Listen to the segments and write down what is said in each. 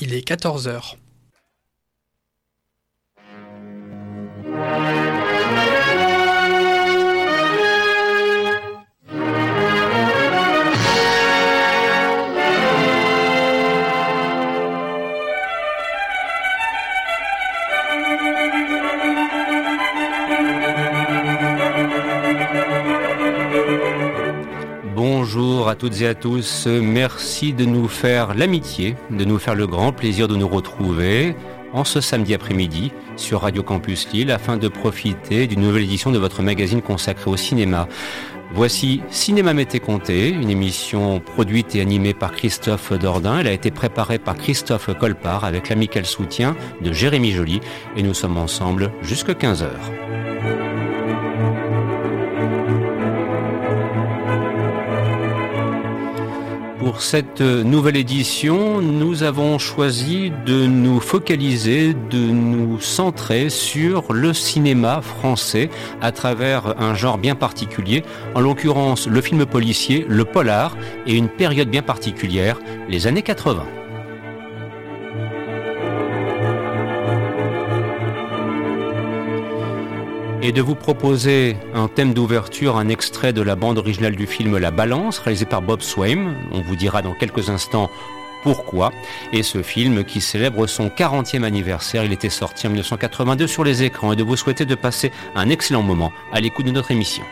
Il est 14h. Bonjour à toutes et à tous. Merci de nous faire l'amitié, de nous faire le grand plaisir de nous retrouver en ce samedi après-midi sur Radio Campus Lille afin de profiter d'une nouvelle édition de votre magazine consacré au cinéma. Voici Cinéma Mété Comté, une émission produite et animée par Christophe Dordain. Elle a été préparée par Christophe Colpart avec l'amical soutien de Jérémy Joly et nous sommes ensemble jusqu'à 15 heures. Pour cette nouvelle édition, nous avons choisi de nous focaliser, de nous centrer sur le cinéma français à travers un genre bien particulier, en l'occurrence le film policier, le polar, et une période bien particulière, les années 80. Et de vous proposer un thème d'ouverture, un extrait de la bande originale du film La Balance, réalisé par Bob Swaim. On vous dira dans quelques instants pourquoi. Et ce film qui célèbre son 40e anniversaire, il était sorti en 1982 sur les écrans et de vous souhaiter de passer un excellent moment à l'écoute de notre émission.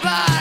bye.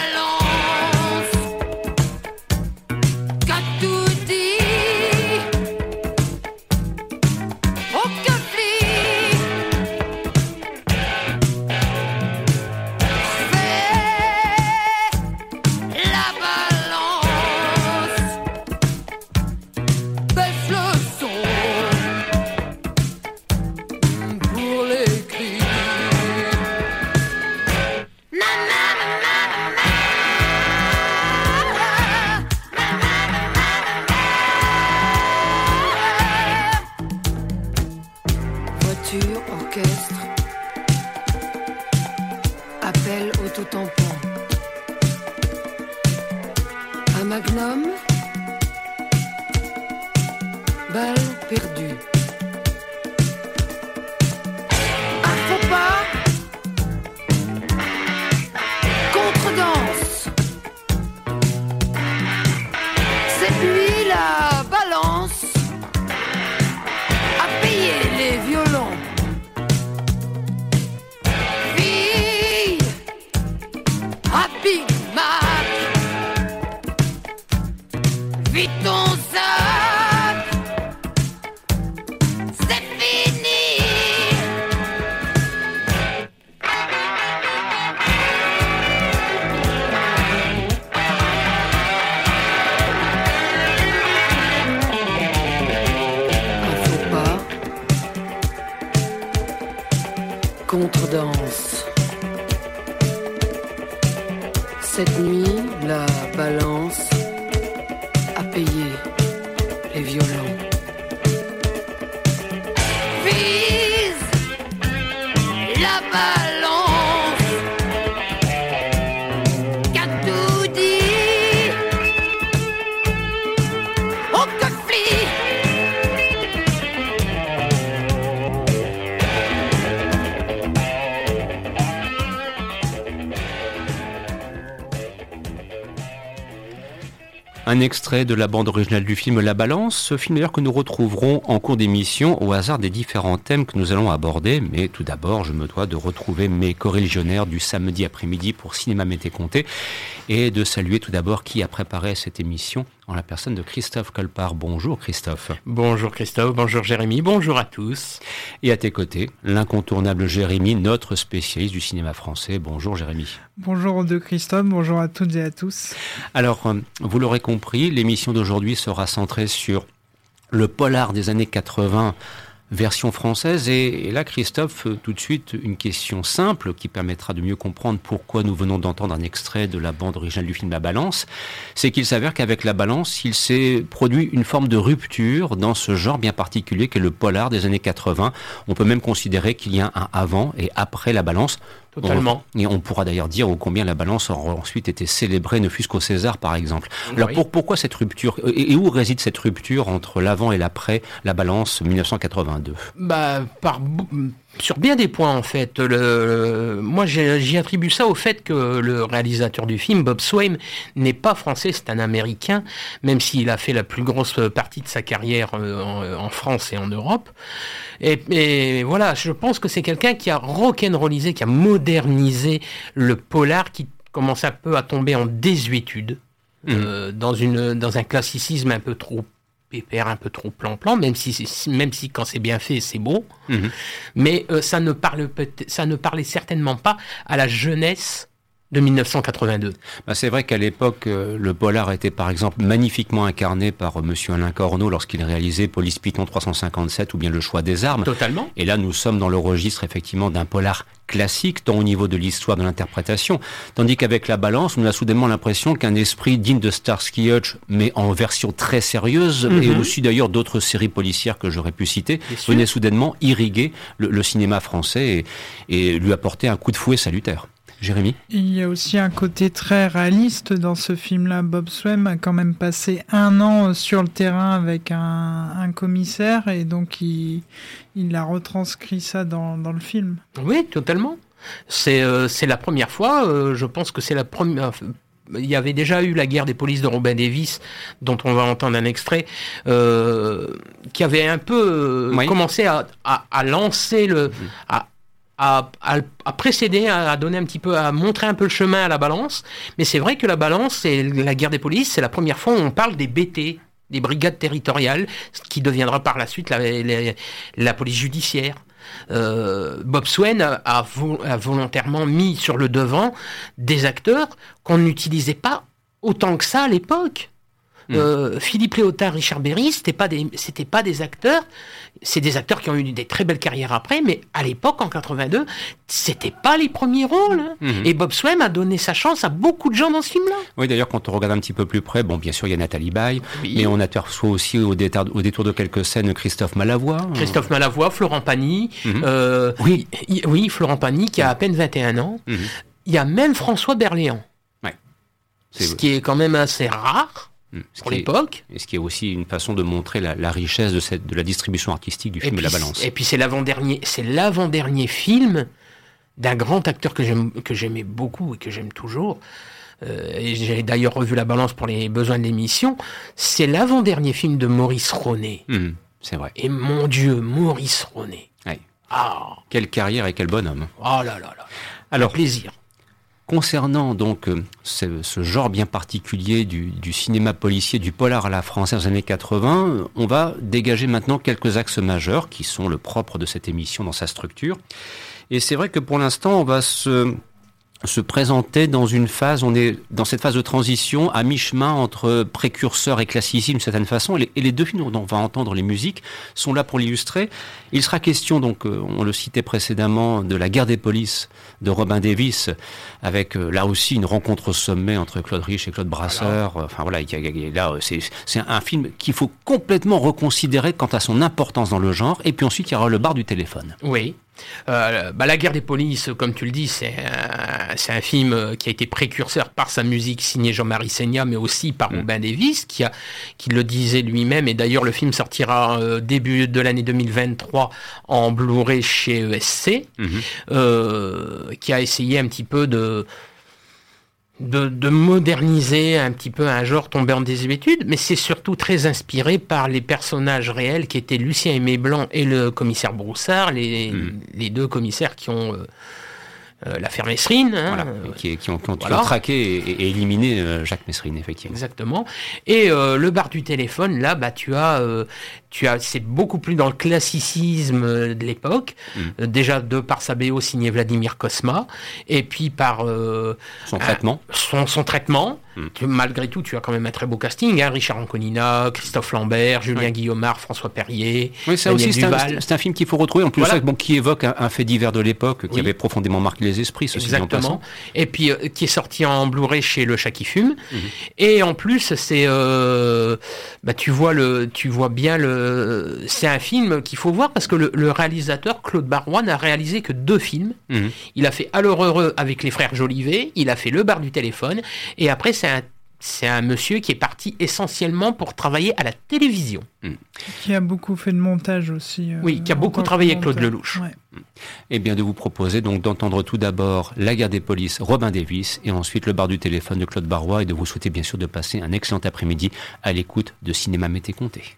zombies, lovers. Un extrait de la bande originale du film La Balance, ce film d'ailleurs que nous retrouverons en cours d'émission au hasard des différents thèmes que nous allons aborder. Mais tout d'abord, je me dois de retrouver mes corréligionnaires du samedi après-midi pour Cinéma Mété Comté et de saluer tout d'abord qui a préparé cette émission en la personne de Christophe Colpart. Bonjour Christophe. Bonjour Christophe, bonjour Jérémy, bonjour à tous. Et à tes côtés, l'incontournable Jérémy, notre spécialiste du cinéma français. Bonjour Jérémy. Bonjour de Christophe, bonjour à toutes et à tous. Alors, euh, vous l'aurez compris, l'émission d'aujourd'hui sera centrée sur le polar des années 80 version française. Et, là, Christophe, euh, tout de suite, une question simple qui permettra de mieux comprendre pourquoi nous venons d'entendre un extrait de la bande originale du film La Balance. C'est qu'il s'avère qu'avec La Balance, il s'est produit une forme de rupture dans ce genre bien particulier qu'est le polar des années 80. On peut même considérer qu'il y a un avant et après La Balance. Totalement. et on pourra d'ailleurs dire au combien la balance aura ensuite été célébrée, ne fût-ce qu'au César, par exemple. Alors pour, pourquoi cette rupture? Et, où réside cette rupture entre l'avant et l'après la balance 1982 Bah par sur bien des points en fait. Le, moi j'y attribue ça au fait que le réalisateur du film, Bob Swain, n'est pas français, c'est un Américain, même s'il a fait la plus grosse partie de sa carrière euh, en, France et en Europe. Et, et voilà, je pense que c'est quelqu'un qui a rock'n'rollisé, qui a modernisé le polar qui commence un peu à tomber en désuétude. Mmh. Euh, dans, une, dans un classicisme un peu trop pépère, un peu trop plan-plan, même si, même si quand c'est bien fait, c'est beau. Mhm. Mais euh, ça, ne parle, ça ne parlait certainement pas à la jeunesse de 1982. Bah c'est vrai qu'à l'époque, euh, le polar était par exemple magnifiquement incarné par M. Euh, Monsieur Alain Corneau lorsqu'il réalisait Police Python 357 ou bien Le choix des armes. Totalement. Et là, nous sommes dans le registre effectivement d'un polar classique, tant au niveau de l'histoire, de l'interprétation. Tandis qu'avec La Balance, on a soudainement l'impression qu'un esprit digne de Starsky Hutch, mais en version très sérieuse, et mhm. aussi d'ailleurs d'autres séries policières que j'aurais pu citer, venait soudainement irriguer le, cinéma français et lui apporter un coup de fouet salutaire. Jérémy Il y a aussi un côté très réaliste dans ce film-là. Bob Swem a quand même passé un an sur le terrain avec un, commissaire et donc il, il, a retranscrit ça dans, dans le film. Oui, totalement. C'est euh, la première fois, euh, je pense que c'est la première il y avait déjà eu la guerre des polices de Robin Davis, dont on va entendre un extrait, euh, qui avait un peu commencé à, à, à, lancer le, à, à, à, précéder, à, donner un petit peu, à montrer un peu le chemin à la balance. Mais c'est vrai que la balance, c'est la guerre des polices, c'est la première fois où on parle des BT, des brigades territoriales, ce qui deviendra par la suite la, la, police judiciaire. Euh, Bob Swain a, a, volontairement mis sur le devant des acteurs qu'on n'utilisait pas autant que ça à l'époque. Hmm. Euh, Philippe Léotard, Richard Berry, c'était pas des, c'était pas des acteurs. C'est des acteurs qui ont eu des très belles carrières après, mais à l'époque, en 82, c'était pas les premiers rôles. Hein. Hmm. Et Bob Swem a donné sa chance à beaucoup de gens dans ce film-là. Oui, d'ailleurs, quand on regarde un petit peu plus près, bon, bien sûr, il y a Nathalie Baye, mais on aperçoit aussi au détour, au détour de quelques scènes Christophe Malavoie. Christophe Malavoie, Florent Pagny. Hmm. Euh, oui. oui, Florent Pagny, qui a à peine 21 ans. Il y a même François Berléand. Ouais. Ce qui est quand même assez rare. Hmm. pour l'époque. Et ce qui est aussi une façon de montrer la, richesse de, cette, de la distribution artistique du film et, La Balance. Et puis c'est l'avant-dernier, c'est l'avant-dernier film d'un grand acteur que j'aime, que j'aimais beaucoup et que j'aime toujours. Euh, et j'ai d'ailleurs revu La Balance pour les besoins de l'émission. C'est l'avant-dernier film de Maurice Ronet. Hmm, c'est vrai. Et mon Dieu, Maurice Ronet. Ah. Quelle carrière et quel bonhomme. Oh là là là. Alors, plaisir. Concernant donc euh, ce, genre bien particulier du, cinéma policier, du polar à la française des années 80, on va dégager maintenant quelques axes majeurs qui sont le propre de cette émission dans sa structure. Et c'est vrai que pour l'instant, on va se se présenter dans une phase, on est dans cette phase de transition à mi-chemin entre précurseur et classicisme d'une certaine façon, et les, deux films dont on va entendre les musiques sont là pour l'illustrer. Il sera question, donc, euh, on le citait précédemment, de la guerre des polices de Robin Davis, avec euh, là aussi une rencontre au sommet entre Claude Rich et Claude Brasseur. Enfin voilà, là c'est un film qu'il faut complètement reconsidérer quant à son importance dans le genre, et puis ensuite il y aura le bar du téléphone. Oui. Euh, bah, la guerre des polices, comme tu le dis, c'est un, un, film qui a été précurseur par sa musique signée Jean-Marie Seigna, mais aussi par mm. Robin Davis, qui, a, qui le disait lui-même. Et d'ailleurs, le film sortira euh, début de l'année 2023 en Blu-ray chez ESC, mm-hmm. euh, qui a essayé un petit peu de de, moderniser un petit peu un genre tombé en désuétude, mais c'est surtout très inspiré par les personnages réels qui étaient Lucien Aimé Blanc et le commissaire Broussard, les, hmm. deux commissaires qui ont, euh, l'affaire Messrine. Hein, Voilà, euh, qui, qui ont, qui ont- qui ont voilà. traqué et, et éliminé euh, Jacques Messrine, effectivement. Exactement. Et euh, le bar du téléphone, là, bah, tu as, euh, tu as, c'est beaucoup plus dans le classicisme de l'époque. Mm. Déjà de par sa BO signée Vladimir Kosma, et puis par euh, Son traitement. son, son traitement. Mm. Tu- malgré tout, tu as quand même un très beau casting. Hein, Richard Anconina, Christophe Lambert, Julien Ouais. Guillaumard, François Perrier. Oui, ça Daniel aussi, c'est un, film qu'il faut retrouver. En plus, Voilà. ça, bon, qui évoque un, un fait divers de l'époque qui Oui. avait profondément marqué les esprits, ceci Exactement. Et puis euh, qui est sorti en Blu-ray chez Le Chat qui fume. Mhm. Et en plus, c'est, euh, bah, tu vois le, tu vois bien le, c'est un film qu'il faut voir parce que le, le réalisateur Claude Barouin n'a réalisé que deux films. Mhm. Il a fait Alors heureux avec les frères Jolivet. Il a fait Le bar du téléphone. Et après, c'est un c'est un monsieur qui est parti essentiellement pour travailler à la télévision. Qui a beaucoup fait de montage aussi. euh, Oui, qui a beaucoup travaillé avec Claude. Lelouch. Ouais. Eh bien, de vous proposer donc d'entendre tout d'abord La guerre des polices, Robin Davis, et ensuite Le bar du téléphone de Claude Barrois, et de vous souhaiter bien sûr de passer un excellent après-midi à l'écoute de Cinéma Mété Comté.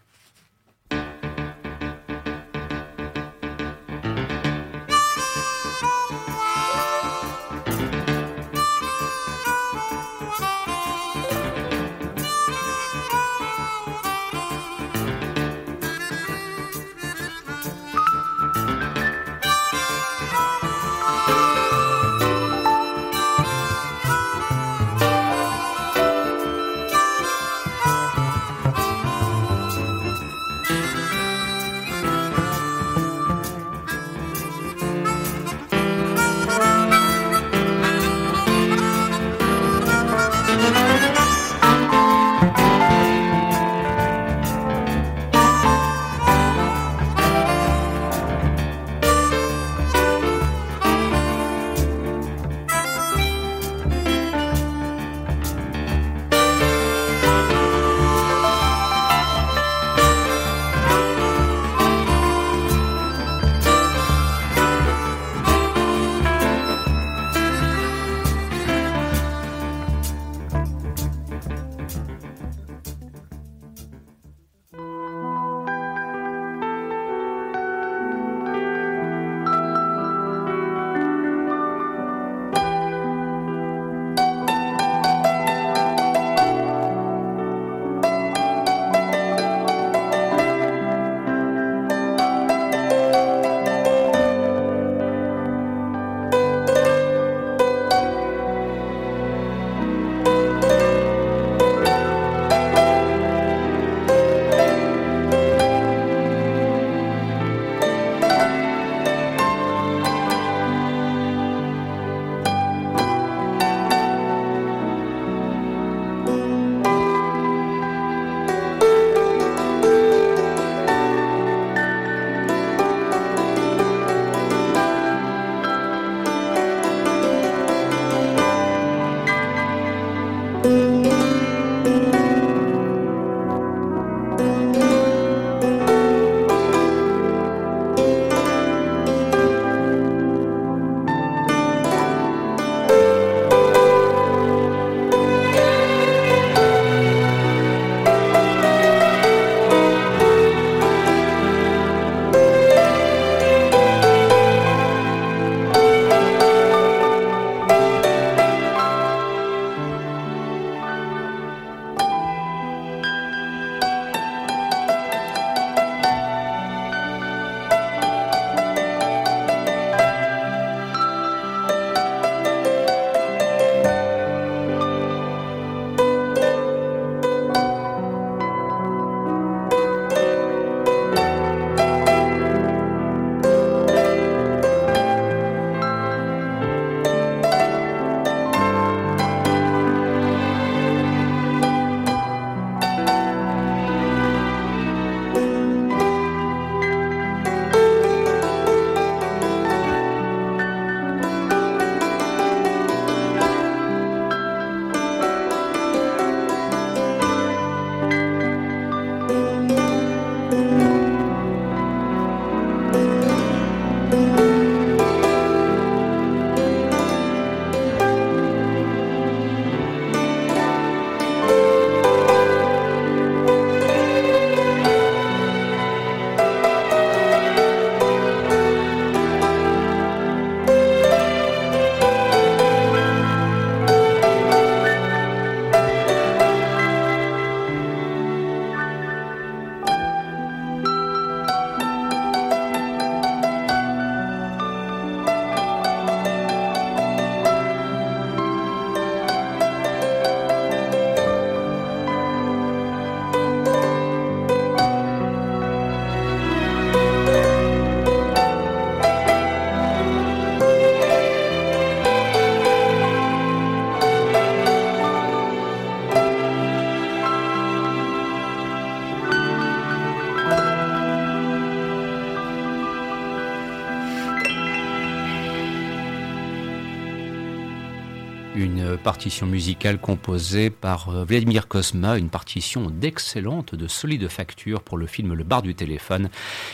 Une partition musicale composée par euh, Vladimir Kosma, une partition d'excellente, de solide facture pour le film Le bar du téléphone,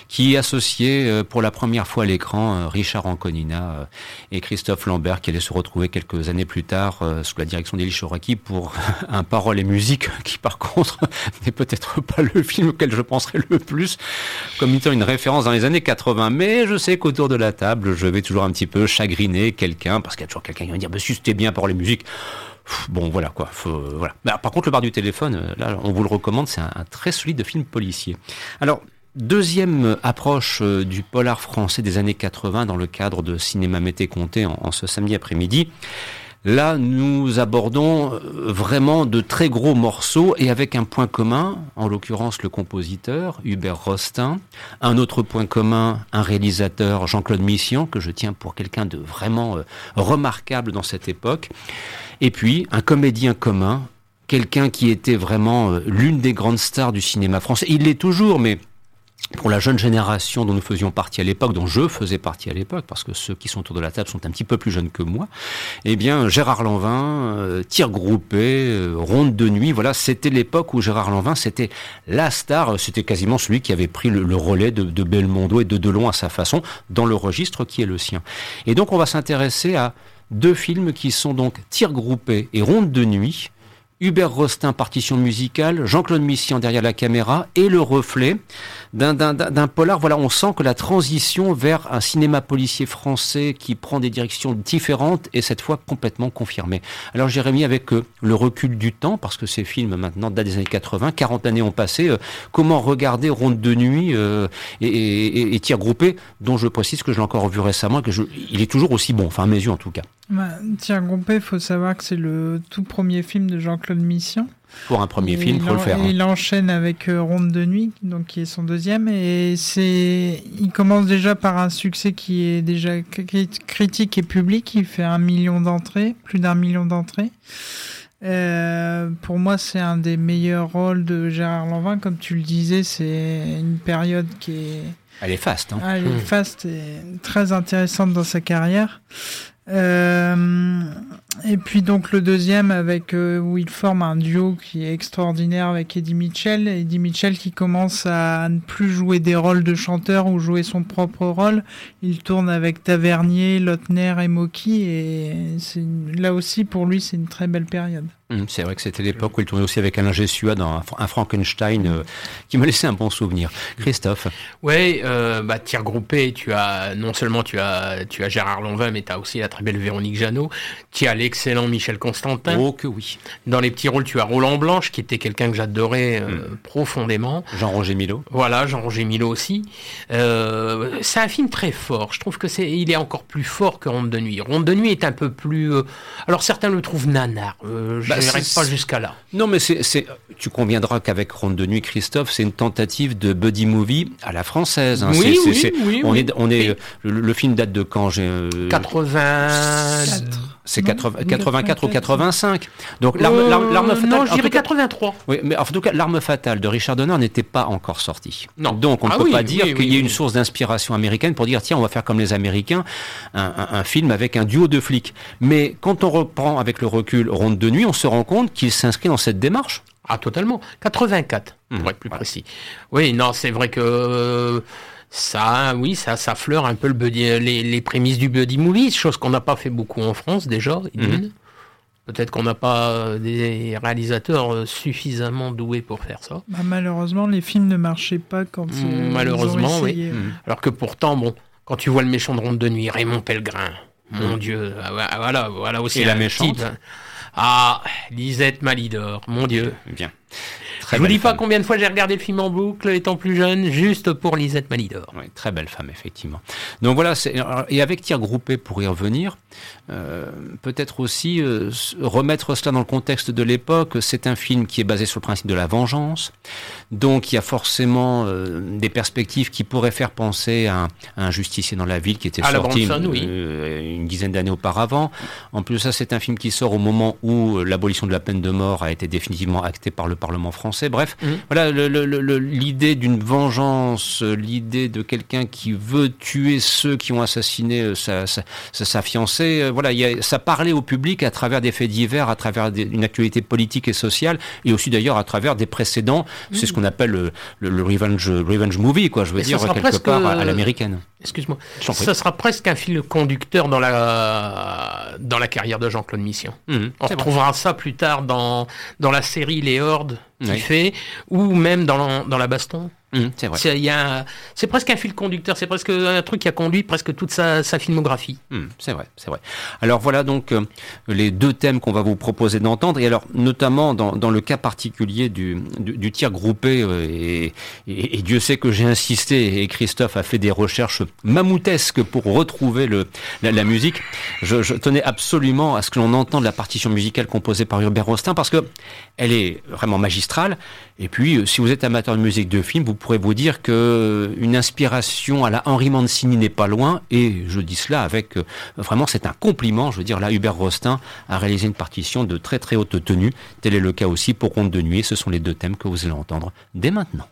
qui associait euh, pour la première fois à l'écran euh, Richard Anconina et Christophe Lambert, qui allaient se retrouver quelques années plus tard sous la direction d'Elie Choraki pour un parole et musique qui par contre n'est peut-être pas le film auquel je penserais le plus comme étant une référence dans les années 80. Mais je sais qu'autour de la table, je vais toujours un petit peu chagriner quelqu'un, parce qu'il y a toujours quelqu'un qui va me dire, monsieur, c'était bien pour les musiques. Bon, voilà quoi. voilà. par contre, le bar du téléphone, euh, là, on vous le recommande, c'est un, très solide film policier. Alors, Deuxième approche euh, du polar français des années 80 dans le cadre de Cinéma Mété Comté en, ce samedi après-midi. Là, nous abordons euh, vraiment de très gros morceaux et avec un point commun, en l'occurrence le compositeur Hubert Rostin, un autre point commun, un réalisateur Jean-Claude Mission, que je tiens pour quelqu'un de vraiment remarquable dans cette époque. Et puis, un comédien commun, quelqu'un qui était vraiment euh, l'une des grandes stars du cinéma français. Il l'est toujours, mais pour la jeune génération dont nous faisions partie à l'époque, dont je faisais partie à l'époque, parce que ceux qui sont autour de la table sont un petit peu plus jeunes que moi, eh bien, Gérard Lanvin, euh, tir groupé, euh, ronde de nuit, voilà, c'était l'époque où Gérard Lanvin, c'était la star, c'était quasiment celui qui avait pris le, relais de, de Belmondo et de Delon à sa façon, dans le registre qui est le sien. Et donc, on va s'intéresser à deux films qui sont donc Tir groupé et Ronde de nuit, Hubert Rostin, partition musicale, Jean-Claude Missian derrière la caméra et le reflet d'un polar. Voilà, on sent que la transition vers un cinéma policier français qui prend des directions différentes est cette fois complètement confirmée. Alors Jérémy, avec euh, le recul du temps, parce que ces films maintenant datent des années 80, 40 années ont passé, euh, comment regarder Ronde de nuit euh, et, et, groupé, dont je précise que je l'ai encore vu récemment, que je, il est toujours aussi bon, enfin à mes yeux en tout cas. Bah, groupé, faut savoir que c'est le tout premier film de Jean-Claude Mission. Pour un premier film, il faut le faire. Hein. Il enchaîne avec euh, Ronde de nuit, donc qui est son deuxième, et c'est, il commence déjà par un succès qui est déjà critique et public. Il fait un million d'entrées, plus d'un million d'entrées. Euh, pour moi, c'est un des meilleurs rôles de Gérard Lanvin. Comme tu le disais, c'est une période qui est. Elle est faste. Hein. Ah, elle est mmh. faste et très intéressante dans sa carrière. Euh, et puis donc le deuxième avec euh, où il forme un duo qui est extraordinaire avec Eddie Mitchell. Eddie Mitchell qui commence à ne plus jouer des rôles de chanteur ou jouer son propre rôle. Il tourne avec Tavernier, Lautner et Moki et là aussi pour lui c'est une très belle période. Hum, c'est vrai que c'était l'époque où il tournait aussi avec Alain Gessua dans un Frankenstein euh, qui me laissait un bon souvenir. Christophe. Oui, euh, bah, tir groupé, tu as non seulement tu as tu as Gérard Lonvin, mais tu as aussi la très belle Véronique Jeannot. Tu as l'excellent Michel Constantin. Oh que oui. Dans les petits rôles, tu as Roland Blanche, qui était quelqu'un que j'adorais euh, hum. profondément. Jean-Roger Milo. Voilà, Jean-Roger Milo aussi. Euh, c'est un film très fort. Je trouve que c'est il est encore plus fort que Ronde de nuit. Ronde de nuit est un peu plus. alors certains le trouvent nanar. Bah, je pas jusqu'à là. Non, mais c'est, tu conviendras qu'avec Ronde de nuit, Christophe, c'est une tentative de buddy movie à la française. Hein. Oui, oui, oui, on est, on est, le, film date de quand j'ai, 80. C'est 84 ou 85. Donc l'arme, euh, fatale. Non, je dirais 83. Oui, mais en tout cas, l'arme fatale de Richard Donner n'était pas encore sortie. Non. Donc on ne ah peut pas dire qu'il y ait une source d'inspiration américaine pour dire tiens, on va faire comme les Américains, un, un, film avec un duo de flics. Mais quand on reprend avec le recul Ronde de nuit, on se rend compte qu'il s'inscrit dans cette démarche. Ah totalement. 84, pour mmh. être plus précis. Oui, non, c'est vrai que ça, oui, ça, ça fleure un peu le les, prémices du buddy movie, chose qu'on n'a pas fait beaucoup en France déjà. Mhm. Peut-être qu'on n'a pas des réalisateurs euh, suffisamment doués pour faire ça. Bah, malheureusement, les films ne marchaient pas quand mmh, Malheureusement, oui. Mhm. Alors que pourtant, bon, quand tu vois le méchant de Ronde de Nuit, Raymond Pellegrin, mon mhm. Dieu, ah, voilà, voilà aussi. Et la méchante. Ah, Lisette Malidor, mon Dieu. Bien. Je vous dis pas combien de fois j'ai regardé le film en boucle étant plus jeune, juste pour Lisette Malidor. Oui, très belle femme, effectivement. Donc voilà, et avec tir groupé, pour y revenir, euh, peut-être aussi euh, remettre cela dans le contexte de l'époque. C'est un film qui est basé sur le principe de la vengeance. Donc il y a forcément euh, des perspectives qui pourraient faire penser à un, justicier dans la ville qui était sorti une dizaine d'années auparavant. En plus ça, c'est un film qui sort au moment où l'abolition de la peine de mort a été définitivement actée par le Parlement français. Bref, mmh. voilà l'idée d'une vengeance, l'idée de quelqu'un qui veut tuer ceux qui ont assassiné sa, sa, sa fiancée. Voilà, y a, ça parlait au public à travers des faits divers, à travers une actualité politique et sociale, et aussi d'ailleurs à travers des précédents. C'est ce mmh. qu'on appelle le, le, revenge, revenge movie, quoi. Je veux dire quelque part à, l'américaine. Excuse-moi. Ça sera presque un fil conducteur dans la dans la carrière de Jean-Claude Mission. Mmh, On retrouvera ça plus tard dans dans la série Les Hordes qu'il fait, ou même dans, dans la baston. Mmh, c'est vrai. C'est presque un fil conducteur, c'est presque un truc qui a conduit presque toute sa, sa filmographie. Mmh, c'est vrai, c'est vrai. Alors voilà donc euh, les deux thèmes qu'on va vous proposer d'entendre, et alors notamment dans, dans le cas particulier du, du, tir groupé, euh, et, et, Dieu sait que j'ai insisté, et Christophe a fait des recherches mammouthesques pour retrouver le, la, musique, je, je, tenais absolument à ce que l'on entende la partition musicale composée par Hubert Rostin, parce que elle est vraiment magistrale, et puis euh, si vous êtes amateur de musique de film, vous pourrais vous dire que euh, une inspiration à la Henri Mancini n'est pas loin, et je dis cela avec euh, vraiment c'est un compliment. Je veux dire là, Hubert Rostin a réalisé une partition de très très haute tenue. Tel est le cas aussi pour Conte de nuit. Ce sont les deux thèmes que vous allez entendre dès maintenant.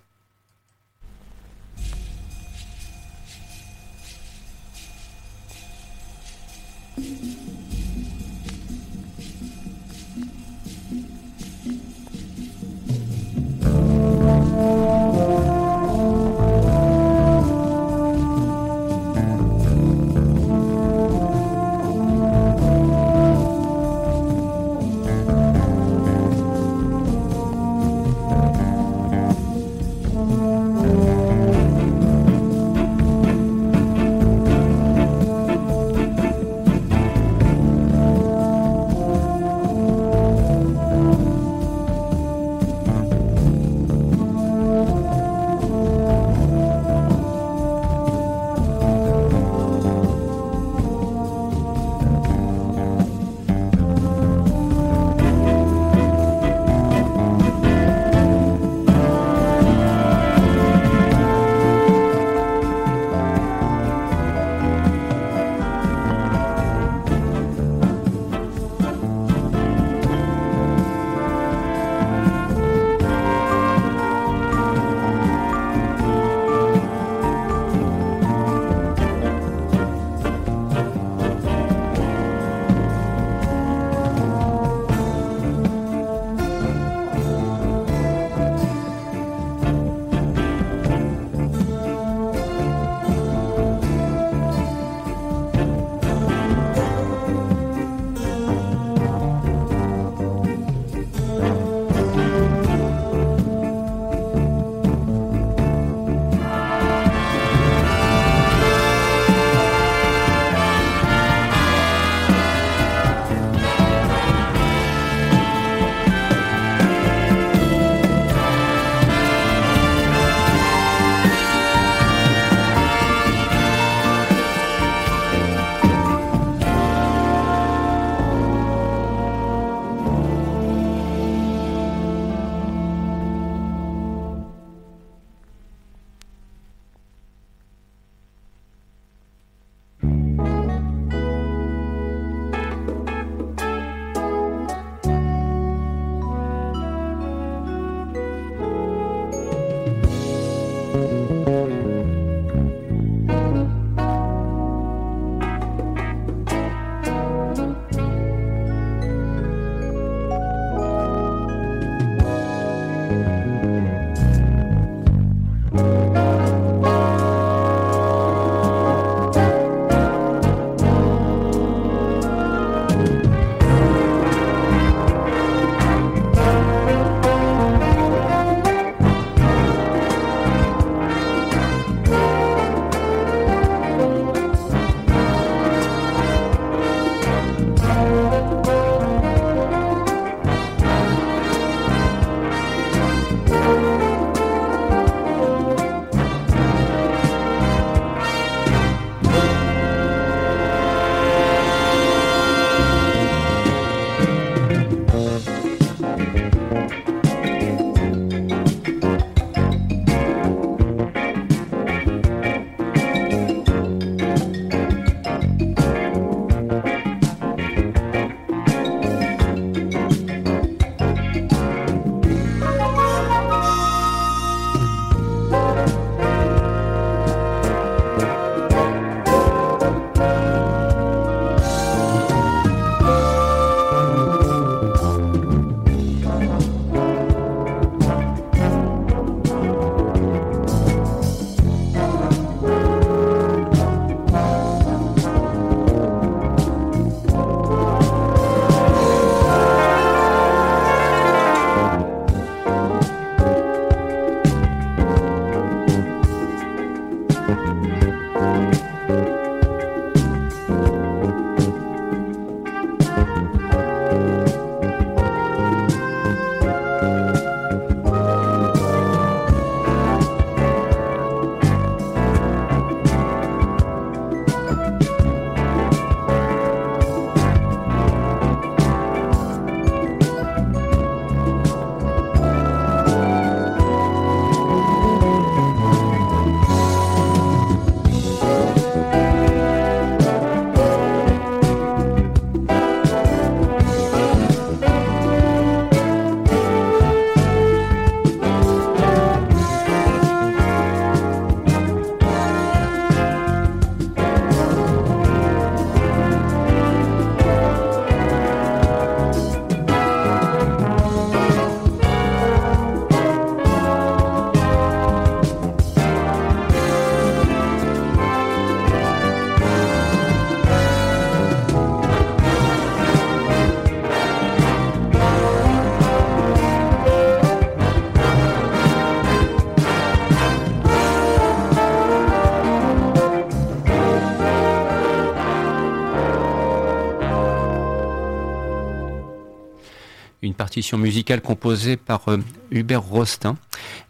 Partition musicale composée par euh, Hubert Rostin.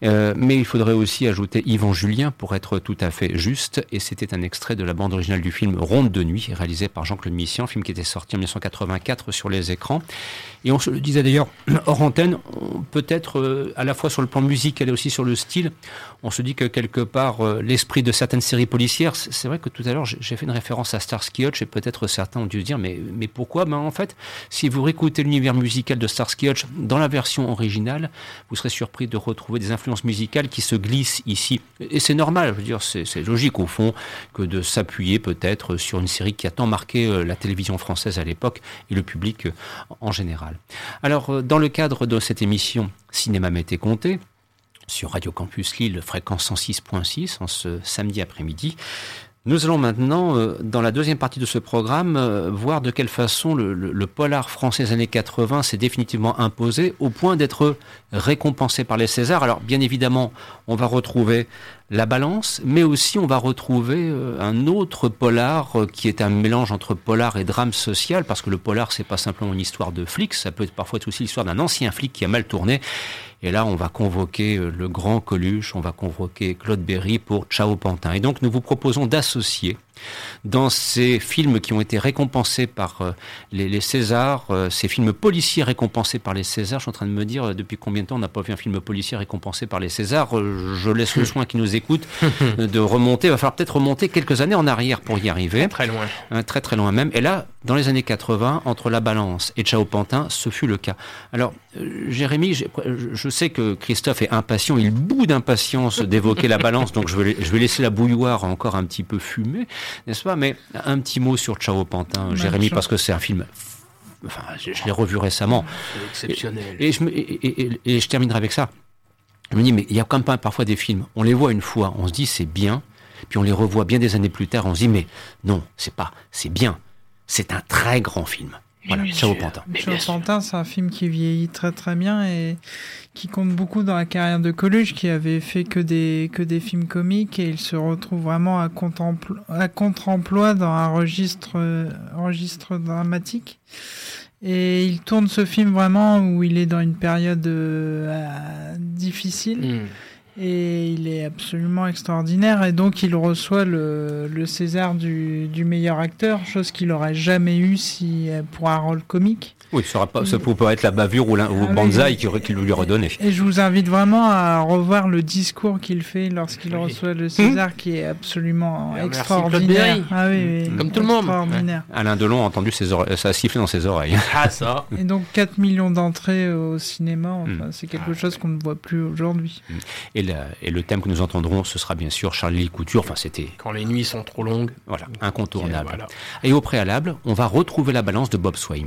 Euh, mais il faudrait aussi ajouter Yvan Julien pour être tout à fait juste. Et c'était un extrait de la bande originale du film Ronde de nuit, réalisé par Jean-Claude Missian, film qui était sorti en 1984 sur les écrans. Et on se le disait d'ailleurs hors antenne, peut-être euh, à la fois sur le plan musical et aussi sur le style, on se dit que quelque part l'esprit de certaines séries policières, c'est vrai que tout à l'heure j'ai fait une référence à Starsky Hutch et peut-être certains ont dû se dire mais, mais pourquoi? Ben en fait, si vous réécoutez l'univers musical de Starsky Hutch dans la version originale, vous serez surpris de retrouver des influences musicales qui se glissent ici. Et c'est normal, je veux dire, c'est logique au fond que de s'appuyer peut-être sur une série qui a tant marqué euh, la télévision française à l'époque et le public euh, en général. Alors, euh, dans le cadre de cette émission Cinéma m'était compté, sur Radio Campus Lille, fréquence 106.6, en ce samedi après-midi. Nous allons maintenant, euh, dans la deuxième partie de ce programme, euh, voir de quelle façon le, polar français des années 80 s'est définitivement imposé au point d'être récompensé par les Césars. Alors bien évidemment, on va retrouver la balance, mais aussi on va retrouver euh, un autre polar qui est un mélange entre polar et drame social, parce que le polar c'est pas simplement une histoire de flic, ça peut être parfois aussi l'histoire d'un ancien flic qui a mal tourné. Et là, on va convoquer euh, le grand Coluche, on va convoquer Claude Berry pour Ciao Pantin. Et donc, nous vous proposons d'associer dans ces films qui ont été récompensés par euh, les, Césars, euh, ces films policiers récompensés par les Césars. Je suis en train de me dire euh, depuis combien de temps on n'a pas vu un film policier récompensé par les Césars. je laisse le soin qui nous écoute de remonter. Il va falloir peut-être remonter quelques années en arrière pour y arriver. Très loin. très très loin même. Et là, dans les années 80, entre La Balance et Ciao Pantin, ce fut le cas. Alors, Jérémy, je sais que Christophe est impatient, il bout d'impatience d'évoquer La Balance, donc je vais, je vais laisser la bouilloire encore un petit peu fumer n'est-ce pas Mais un petit mot sur Ciao Pantin, Jérémy, parce que c'est un film Enfin, je, l'ai revu récemment. exceptionnel. Et, je, et, je, terminerai avec ça. Je me dis, mais il y a quand même parfois des films, on les voit une fois, on se dit c'est bien, puis on les revoit bien des années plus tard, on se dit, mais non, c'est pas, c'est bien. C'est un très grand film. Voilà, Ciao Pantin. Ciao Pantin, c'est un film qui vieillit très très bien et qui compte beaucoup dans la carrière de Coluche, qui avait fait que des, que des films comiques et il se retrouve vraiment à contre-emploi dans un registre, registre dramatique. Et il tourne ce film vraiment où il est dans une période euh, difficile. Hmm. Et il est absolument extraordinaire. Et donc, il reçoit le, César du, du, meilleur acteur, chose qu'il n'aurait jamais eu si, pour un rôle comique. Oui, ce pas, ça peut être la bavure ou, la, ou ah Banzai qui, qui, lui redonnait. Et je vous invite vraiment à revoir le discours qu'il fait lorsqu'il reçoit le César, qui est absolument extraordinaire. Ah oui, Comme tout le monde. Alain Delon a entendu ses ça a sifflé dans ses oreilles. Ah ça. Et donc 4 millions d'entrées au cinéma, enfin, hmm. c'est quelque chose qu'on ne voit plus aujourd'hui. Et, et, le thème que nous entendrons, ce sera bien sûr Charlie Couture. Enfin, c'était. Quand les nuits sont trop longues. Voilà, incontournable. Et au préalable, on va retrouver la balance de Bob Swain.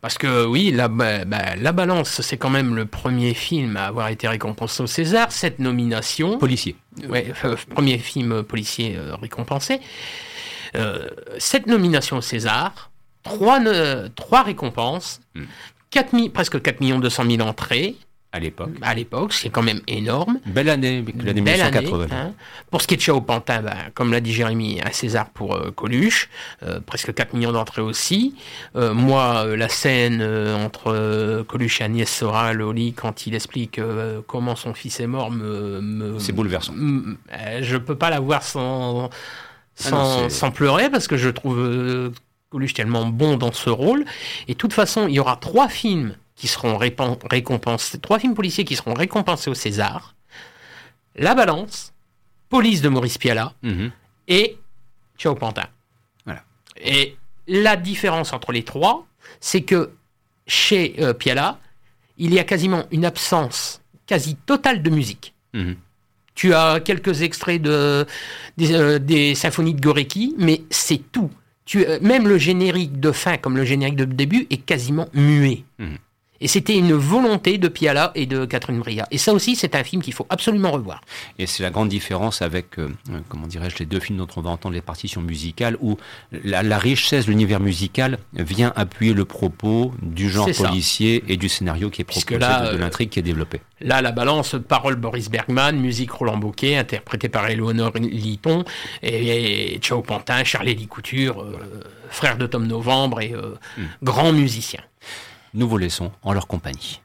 Parce que oui, la, bah, la balance, c'est quand même le premier film à avoir été récompensé au César. Cette nomination. Policier. Ouais, premier film policier euh, récompensé. Euh, cette nomination au César, trois, trois récompenses, hmm. presque 4 millions 200 000 entrées, À l'époque. À l'époque, c'est quand même énorme. Belle année, l'année Belle 1980. année, hein. Pour ce qui est de Chao Pantin, ben, comme l'a dit Jérémy, un César pour euh, Coluche, euh, presque 4 millions d'entrées aussi. Euh, moi, euh, la scène euh, entre euh, Coluche et Agnès Soral au lit quand il explique euh, comment son fils est mort me... me C'est bouleversant. m- euh, je peux pas la voir sans, Ah sans, non, c'est- sans pleurer parce que je trouve euh, Coluche tellement bon dans ce rôle. Et de toute façon, il y aura trois films qui seront récompensés, trois films policiers qui seront récompensés au César. La Balance, Police de Maurice Piala Mhm. et Ciao Pantin. Voilà. Et la différence entre les trois, c'est que chez euh, Piala, il y a quasiment une absence quasi totale de musique. Mhm. Tu as quelques extraits de, des, euh, des symphonies de Gorecki, mais c'est tout. Tu, euh, même le générique de fin, comme le générique de début, est quasiment muet. Mhm. Et c'était une volonté de Piala et de Catherine Bria. Et ça aussi, c'est un film qu'il faut absolument revoir. Et c'est la grande différence avec, euh, euh, comment dirais-je, les deux films dont on va entendre les partitions musicales, où la, la richesse de l'univers musical vient appuyer le propos du genre policier et du scénario qui est proposé, là, de, euh, l'intrigue qui est développée. Là, la balance, parole Boris Bergman, musique Roland Bouquet, interprété par Éléonore Liton, et, et Ciao Pantin, Charlie Couture, euh, frère de Tom Novembre et euh, Hmm. grand musicien. Nous vous laissons en leur compagnie.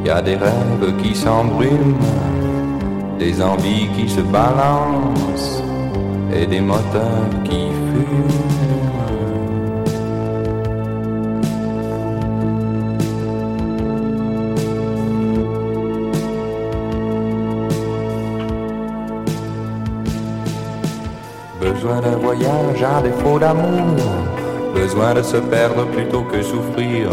Il y a des rêves qui s'embrument, des envies qui se balancent et des moteurs qui fument. Besoin d'un voyage à défaut d'amour. Besoin de se perdre plutôt que souffrir.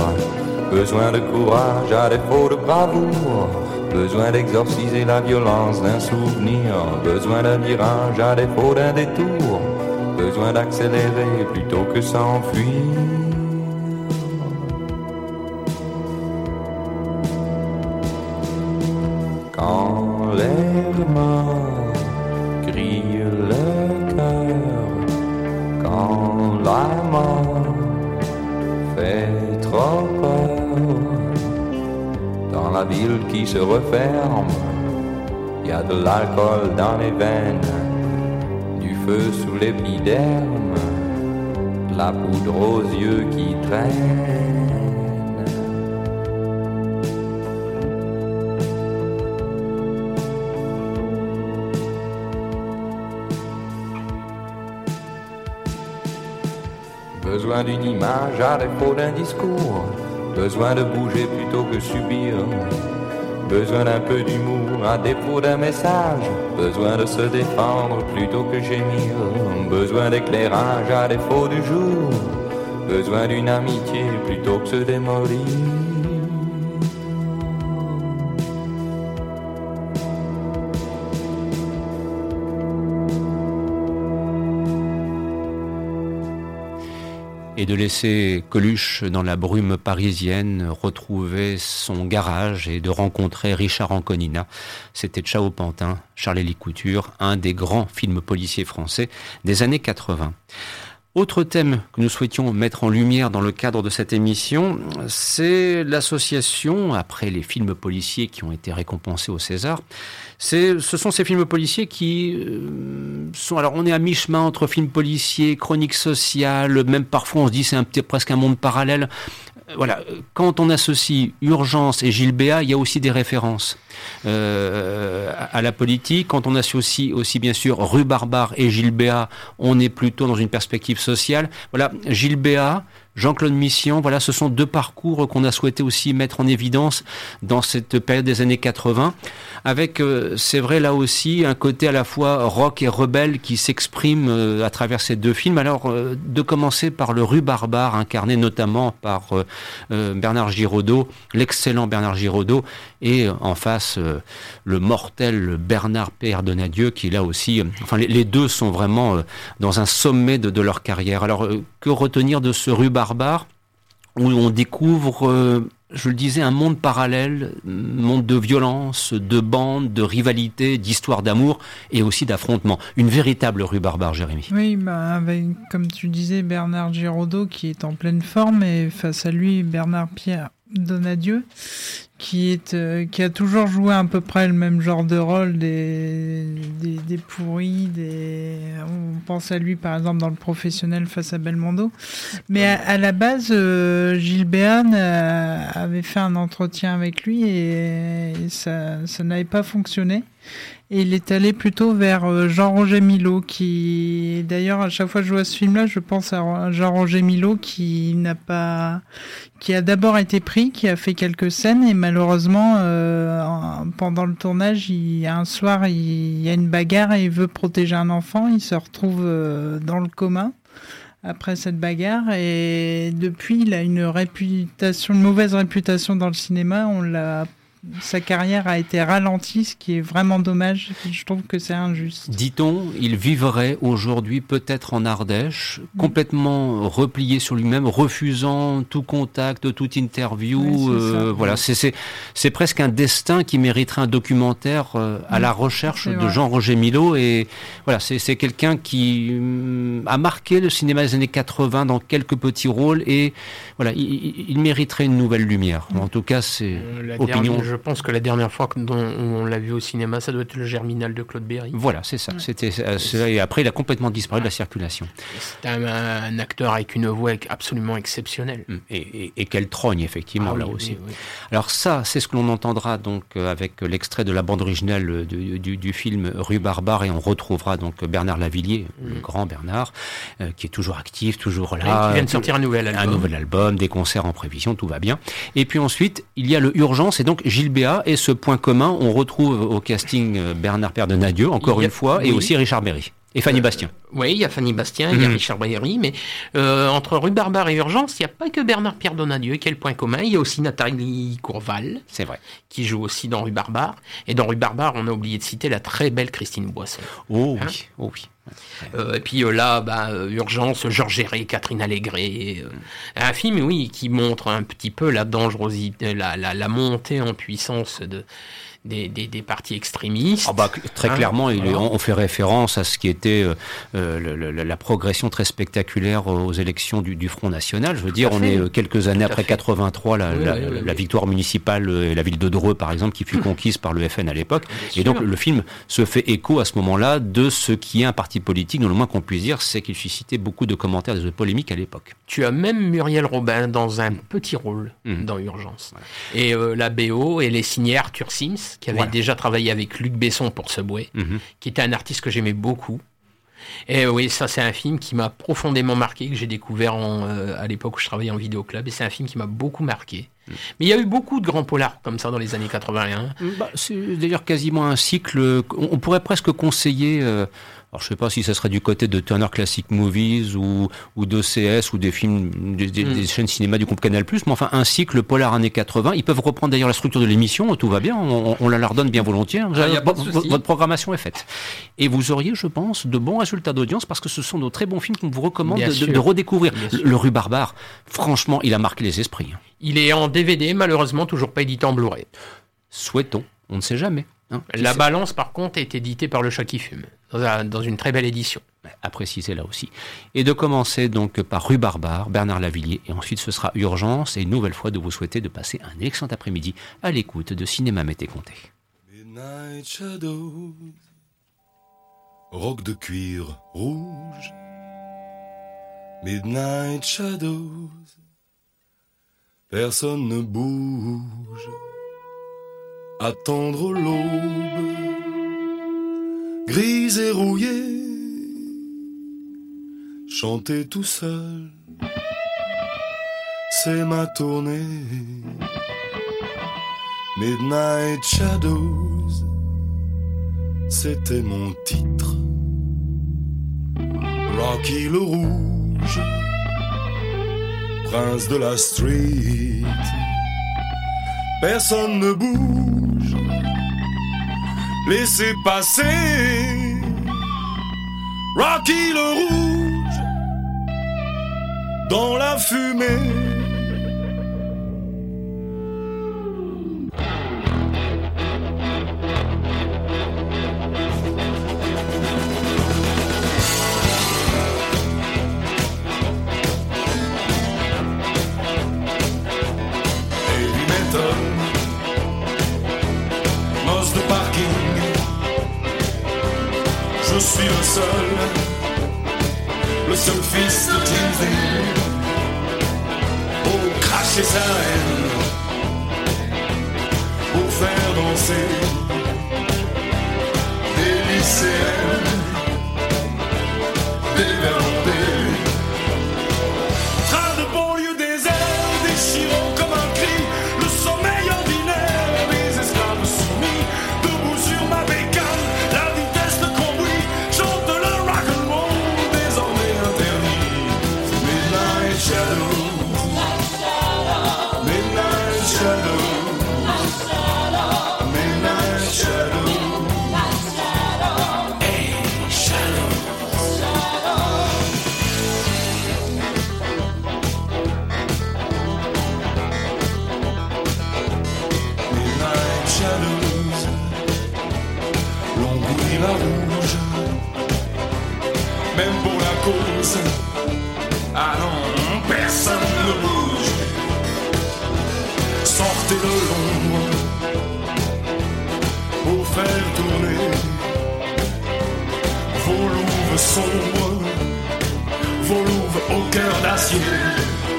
Besoin de courage à défaut de bravoure. Besoin d'exorciser la violence d'un souvenir. Besoin d'un virage à défaut d'un détour. Besoin d'accélérer plutôt que s'enfuir. Qui se referme, il y a de l'alcool dans les veines, du feu sous l'épiderme, de la poudre aux yeux qui traîne. Besoin d'une image à défaut d'un discours. Besoin de bouger plutôt que subir. Besoin d'un peu d'humour à défaut d'un message. Besoin de se défendre plutôt que gémir. Besoin d'éclairage à défaut du jour. Besoin d'une amitié plutôt que se démolir. Et de laisser Coluche dans la brume parisienne retrouver son garage et de rencontrer Richard Anconina. C'était Ciao Pantin, Charles Couture, un des grands films policiers français des années 80. Autre thème que nous souhaitions mettre en lumière dans le cadre de cette émission, c'est l'association, après les films policiers qui ont été récompensés au César, ce sont ces films policiers qui euh, sont, alors on est à mi-chemin entre films policiers, chroniques sociales, même parfois on se dit c'est presque un monde parallèle. Voilà, quand on associe Urgence et Gilles il y a aussi des références euh, à la politique. Quand on associe aussi bien sûr Rue Barbare et Gilles on est plutôt dans une perspective sociale. Voilà, Gilles Jean-Claude Mission, voilà, ce sont deux parcours qu'on a souhaité aussi mettre en évidence dans cette période des années 80, avec, euh, c'est vrai, là aussi, un côté à la fois rock et rebelle qui s'exprime euh, à travers ces deux films. Alors, euh, de commencer par le Rue Barbare, incarné notamment par Bernard Giraudot, l'excellent Bernard Giraudot, et en face, le mortel Bernard Père Donadieu, qui là aussi, enfin, les, deux sont vraiment dans un sommet de, de leur carrière. Alors, que retenir de ce Rue Barbare? Où on découvre, je le disais, un monde parallèle, monde de violence, de bandes, de rivalité, d'histoire d'amour et aussi d'affrontement. Une véritable rue barbare, Jérémy. Oui, bah avec, comme tu disais, Bernard Giraudot qui est en pleine forme et face à lui, Bernard Pierre Donadieu qui est euh, qui a toujours joué à peu près le même genre de rôle des des, des pourris des on pense à lui par exemple dans le professionnel face à Belmondo. Mais à, à la base euh, Gilles euh, avait fait un entretien avec lui et, et ça ça n'avait pas fonctionné il est allé plutôt vers euh, Jean-Roger Milo, qui, d'ailleurs, à chaque fois que je vois ce film-là, je pense à Jean-Roger Milo, qui n'a pas, qui a d'abord été pris, qui a fait quelques scènes, et malheureusement, euh, pendant le tournage, il, un soir, il, y a une bagarre et il veut protéger un enfant, il se retrouve euh, dans le coma après cette bagarre et depuis il a une réputation, une mauvaise réputation dans le cinéma. On l'a sa carrière a été ralentie, ce qui est vraiment dommage. Je trouve que c'est injuste. Dit-on, il vivrait aujourd'hui peut-être en Ardèche, complètement replié sur lui-même, refusant tout contact, toute interview. Euh, voilà, c'est presque un destin qui mériterait un documentaire euh, à la recherche de. Jean-Roger Milo. Et voilà, c'est quelqu'un qui hum, a marqué le cinéma des années 80 dans quelques petits rôles et voilà, il, mériterait une nouvelle lumière. En tout cas, c'est Euh, opinion. Je pense que la dernière fois que- dont on l'a vu au cinéma, ça doit être le Germinal de Claude Berry. Voilà, c'est ça. C'était euh, et après il a complètement disparu de la circulation. C'est un, un acteur avec une voix absolument exceptionnelle. Hum, Et, et- et quelle trogne effectivement Ah là oui, aussi. oui, oui. Alors ça, c'est ce que l'on entendra donc euh, avec l'extrait de la bande originale euh, du, du- du film Rue Barbare et on retrouvera donc Bernard Lavillier, le grand Bernard, euh, qui est toujours actif, toujours là. Mm. qui vient de sortir un nouvel album. un nouvel album, des concerts en prévision, tout va bien. Et puis ensuite, il y a le Urgence et donc Gilles Béat et ce point commun, on retrouve au casting euh, Bernard Père de Nadieu, encore a- une fois, et aussi Richard Berry. Et Fanny Bastien. Oui, il y a Fanny Bastien, il y a Mhm. Richard Bayery, mais euh, entre Rue Barbare et Urgence, il n'y a pas que Bernard Pierre Donadieu qui est le point commun. Il y a aussi Nathalie Courval, C'est vrai. qui joue aussi dans Rue Barbare. Et dans Rue Barbare, on a oublié de citer la très belle Christine Boisson. Oh Hein oui, oh oui. Euh, et puis euh, là, bah, euh, Urgence, Georges Héré, Catherine Allégré. euh, un film, oui, qui montre un petit peu la dangerosité, la, la, la montée en puissance de, des, des, des partis extrémistes. Ah bah, très Hein, clairement, voilà. on on fait référence à ce qui était euh, euh, le- le- la progression très spectaculaire aux élections du, du Front National. Je veux dire, on est euh, quelques années après fait. 83, la, Oui, la, oui, oui, la oui. victoire municipale et la ville de Dreux, par exemple, qui fut conquise par le FN à l'époque. Et donc le film se fait écho à ce moment-là de ce qui est un parti politique, dont le moins qu'on puisse dire, c'est qu'il suscitait beaucoup de commentaires et de polémiques à l'époque. Tu as même Muriel Robin dans un petit rôle Mhm. dans Urgence. Et euh, la BO, elle est signée Arthur Sims, qui avait Voilà. déjà travaillé avec Luc Besson pour Subway, Mhm. qui était un artiste que j'aimais beaucoup. Et oui, ça c'est un film qui m'a profondément marqué, que j'ai découvert en, euh, à l'époque où je travaillais en vidéoclub, et c'est un film qui m'a beaucoup marqué. Mm. Mais il y a eu beaucoup de grands polars comme ça dans les années 81. Bah, c'est d'ailleurs quasiment un cycle. euh, On on pourrait presque conseiller. euh, alors je sais pas si ça serait du côté de Turner Classic Movies ou ou d'OCS ou des films des, des- Mm. des chaînes cinéma du groupe Canal+. Mais enfin un cycle polar années 80. Ils peuvent reprendre d'ailleurs la structure de l'émission. Tout va bien. On, on la leur donne bien volontiers. hein. Ah, votre programmation est faite. Et vous auriez, je pense, de bons résultats d'audience parce que ce sont de très bons films qu'on vous recommande de, de- redécouvrir. Le, le Rue Barbare, franchement, il a marqué les esprits. hein. Il est en DVD, malheureusement toujours pas édité en Blu-ray. Souhaitons. On ne sait jamais. Hein. La balance, par contre, est éditée par Le Chat qui fume, dans, un- dans une très belle édition. à préciser là aussi. Et de commencer donc par Rue Barbare, Bernard Lavillier, et ensuite ce sera Urgence, et une nouvelle fois de vous souhaiter de passer un excellent après-midi à l'écoute de Cinéma Mété Comté. Midnight Shadows, roc de cuir rouge. Midnight Shadows, personne ne bouge. Attendre l'aube, grise et rouillée, chanter tout seul, c'est ma tournée. Midnight Shadows, c'était mon titre. Rocky le rouge, prince de la street. Personne ne bouge, laissez passer. Rocky le rouge, dans la fumée. Suis le seul, le seul fils de Tuesday. Pour cracher sa haine, pour faire danser des lycéennes, au cœur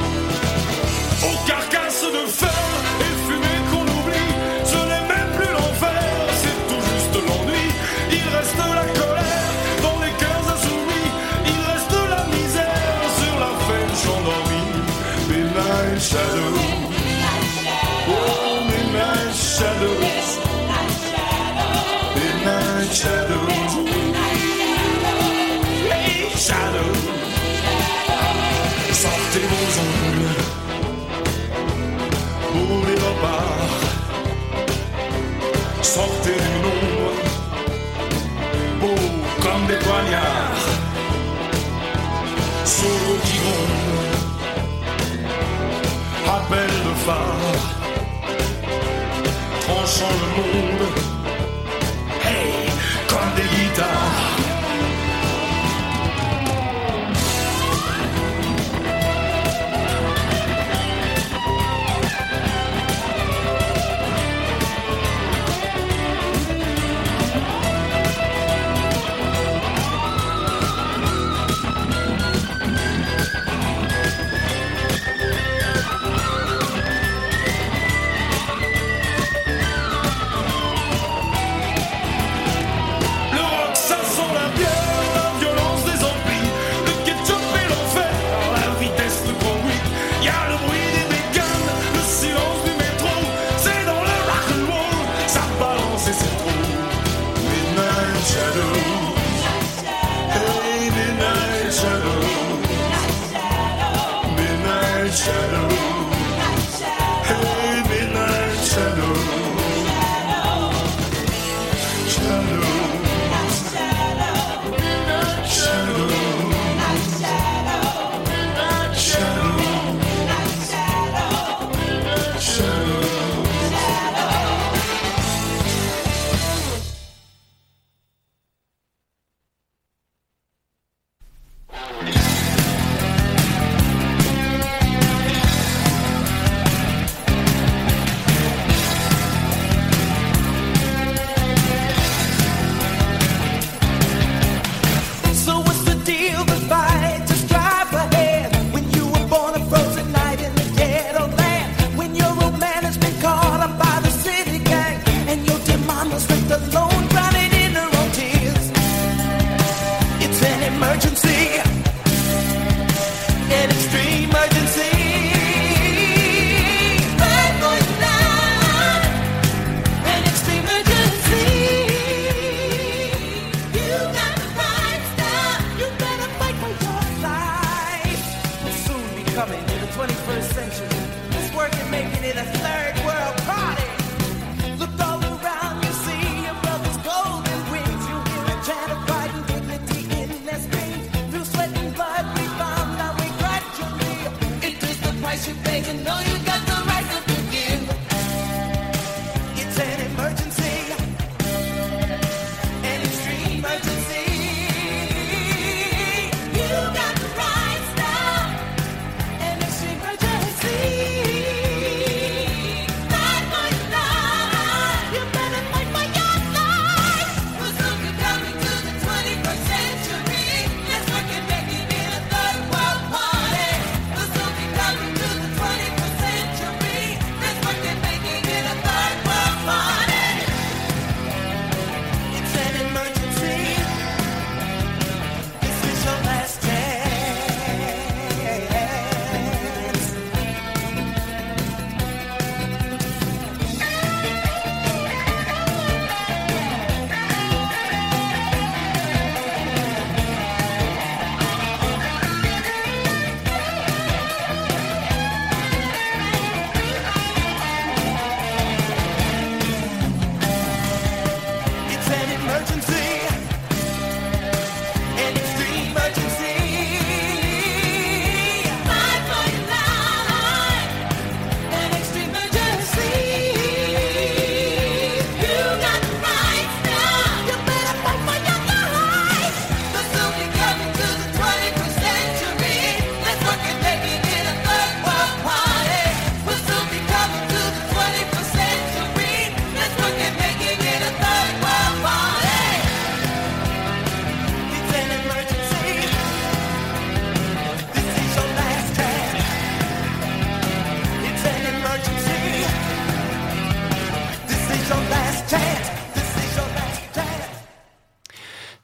phare, tranchant le monde.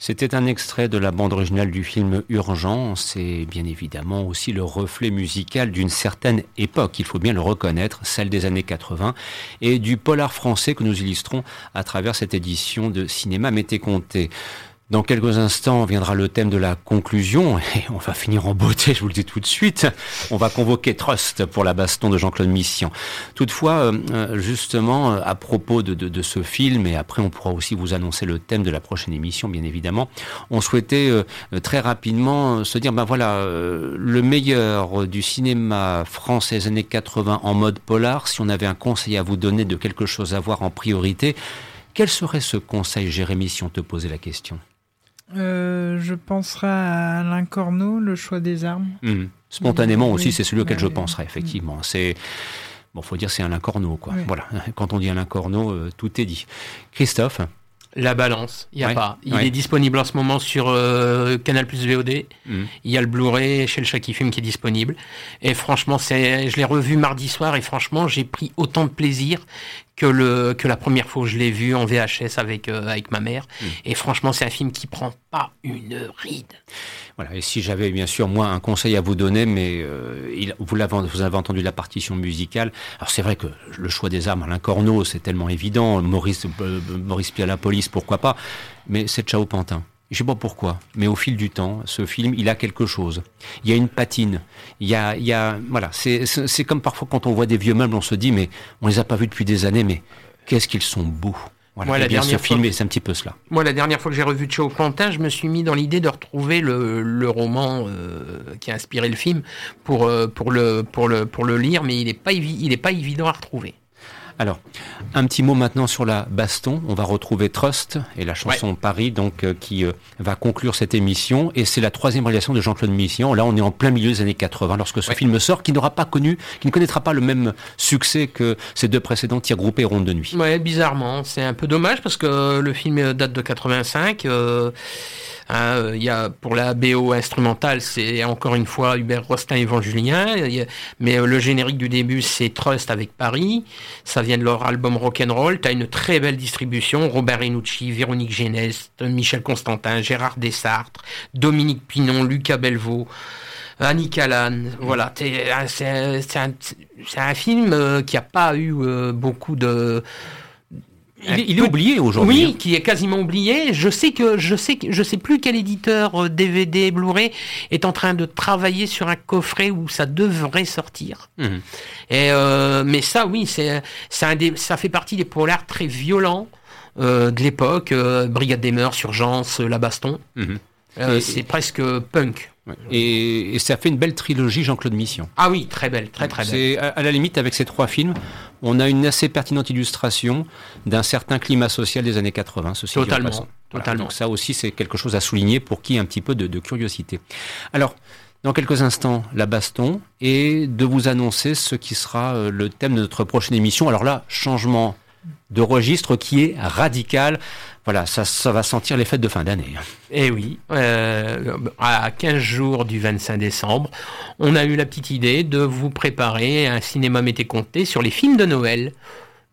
C'était un extrait de la bande originale du film Urgent. C'est bien évidemment aussi le reflet musical d'une certaine époque, il faut bien le reconnaître, celle des années 80, et du polar français que nous illustrons à travers cette édition de Cinéma Mété Comté. Dans quelques instants viendra le thème de la conclusion et on va finir en beauté, je vous le dis tout de suite. On va convoquer Trust pour la baston de Jean-Claude Mission. Toutefois, euh, euh, justement, euh, à propos de, de, de, ce film, et après on pourra aussi vous annoncer le thème de la prochaine émission, bien évidemment, on souhaitait très rapidement se dire, ben voilà, le meilleur du cinéma français années 80 en mode polar, si on avait un conseil à vous donner de quelque chose à voir en priorité, quel serait ce conseil, Jérémy, si on te posait la question? Euh, je penserai à Alain Corneau, le choix des armes. Mmh. Spontanément aussi, c'est celui auquel je penserai, effectivement. Mmh. C'est. Bon, faut dire c'est Alain Corneau, quoi. Oui. Voilà. Quand on dit Alain Corneau, euh, tout est dit. Christophe? La balance, il y a ouais, pas. Il ouais. est disponible en ce moment sur euh, Canal Plus VOD. Mm. Il y a le Blu-ray chez le Chaki Film qui est disponible. Et franchement, c'est, je l'ai revu mardi soir et franchement, j'ai pris autant de plaisir que le que la première fois où je l'ai vu en VHS avec euh, avec ma mère. Mm. Et franchement, c'est un film qui prend pas une ride. Voilà. Et si j'avais bien sûr moi un conseil à vous donner, mais euh, il, vous l'avez vous avez entendu la partition musicale. Alors c'est vrai que le choix des armes, Alain Corneau, c'est tellement évident. Maurice euh, Maurice Piala Police, pourquoi pas. Mais c'est Ciao Pantin. Je sais pas pourquoi, mais au fil du temps, ce film, il a quelque chose. Il y a une patine. Il y a, il y a, voilà, c'est, comme parfois quand on voit des vieux meubles, on se dit, mais on les a pas vus depuis des années, mais qu'est-ce qu'ils sont beaux. Voilà, Moi, la bien dernière ce film, fois- c'est un petit peu cela. Moi, la dernière fois que j'ai revu Ciao Pantin, je me suis mis dans l'idée de retrouver le, le roman euh, qui a inspiré le film pour, euh, pour, le, pour, le, pour le lire, mais il n'est pas, il est pas évident à retrouver. Alors, un petit mot maintenant sur la baston. On va retrouver Trust et la chanson Paris, donc euh, qui euh, va conclure cette émission. Et c'est la troisième réalisation de Jean-Claude Mission. Là, on est en plein milieu des années 80 lorsque ce Ouais. film sort, qui n'aura pas connu, qui ne connaîtra pas le même succès que ses deux précédents tirs groupés et rondes de nuit. Ouais, bizarrement, c'est un peu dommage parce que le film date de 85. euh, hein, euh, Il y a pour la BO instrumentale, c'est encore une fois Hubert Rostin et Van Julien. A- Mais euh, le générique du début, c'est Trust avec Paris. Ça vient de leur album Rock'n'Roll. T'as une très belle distribution. Robert Renucci, Véronique Genest, Michel Constantin, Gérard Dessartres, Dominique Pinon, Lucas Belvaux. Annie Callan, voilà, t'es- c'est un, c'est un- un film euh, qui a pas eu euh, beaucoup de, Il, est- il est oublié aujourd'hui. oui, qui est quasiment oublié. Je sais que je sais que je sais plus quel éditeur euh, DVD Blu-ray est en train de travailler sur un coffret où ça devrait sortir. Mhm. Et euh, mais ça, oui, c'est c'est un des, ça fait partie des polars très violents euh, de l'époque. euh, Brigade des mœurs, Urgence, euh, La Baston. Mhm. Euh, c'est presque punk. Ouais. Et, et ça fait une belle trilogie Jean-Claude Mission. Ah oui, très belle, très très belle. À, à la limite avec ces trois films, on a une assez pertinente illustration d'un certain climat social des années 80. Ceci Totalement. Voilà, totalement. donc ça aussi c'est quelque chose à souligner pour qui un petit peu de, de curiosité. Alors. Dans quelques instants, la baston et de vous annoncer ce qui sera euh, le thème de notre prochaine émission. Alors là, changement de registre qui est radical. Voilà, ça, va sentir les fêtes de fin d'année. Eh oui, euh, à 15 jours du 25 décembre, on a eu la petite idée de vous préparer un cinéma mété compté sur les films de Noël.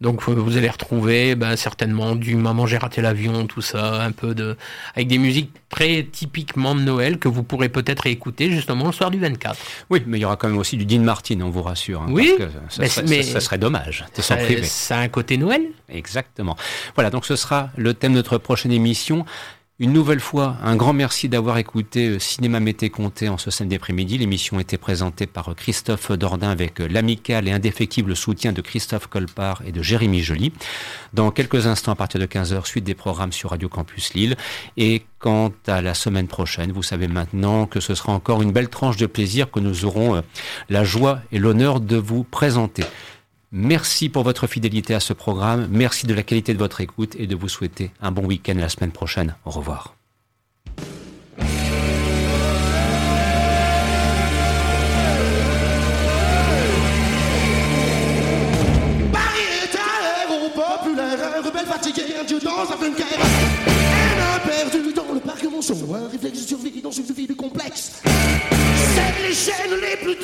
Donc vous allez retrouver ben, certainement du Maman j'ai raté l'avion, tout ça, un peu de avec des musiques très typiquement de Noël que vous pourrez peut-être écouter justement le soir du 24. Oui, mais il y aura quand même aussi du Dean Martin, on vous rassure. hein, Oui, parce que ça, mais- serait, mais- ça- ça serait dommage de s'en priver. ça a un côté Noël. Exactement. Voilà, donc ce sera le thème de notre prochaine émission. Une nouvelle fois, un grand merci d'avoir écouté euh, Cinéma Mété Comté en ce samedi après-midi. L'émission été présentée par euh, Christophe Dordain avec euh, l'amical et indéfectible soutien de Christophe Colpart et de Jérémy Joly. Dans quelques instants, à partir de 15h, suite des programmes sur Radio Campus Lille. Et quant à la semaine prochaine, vous savez maintenant que ce sera encore une belle tranche de plaisir que nous aurons la joie et l'honneur de vous présenter. Merci pour votre fidélité à ce programme, merci de la qualité de votre écoute et de vous souhaiter un bon week-end la semaine prochaine. Au revoir. Réflexe de survie dans une vie de complexe. C'est les chaînes les plus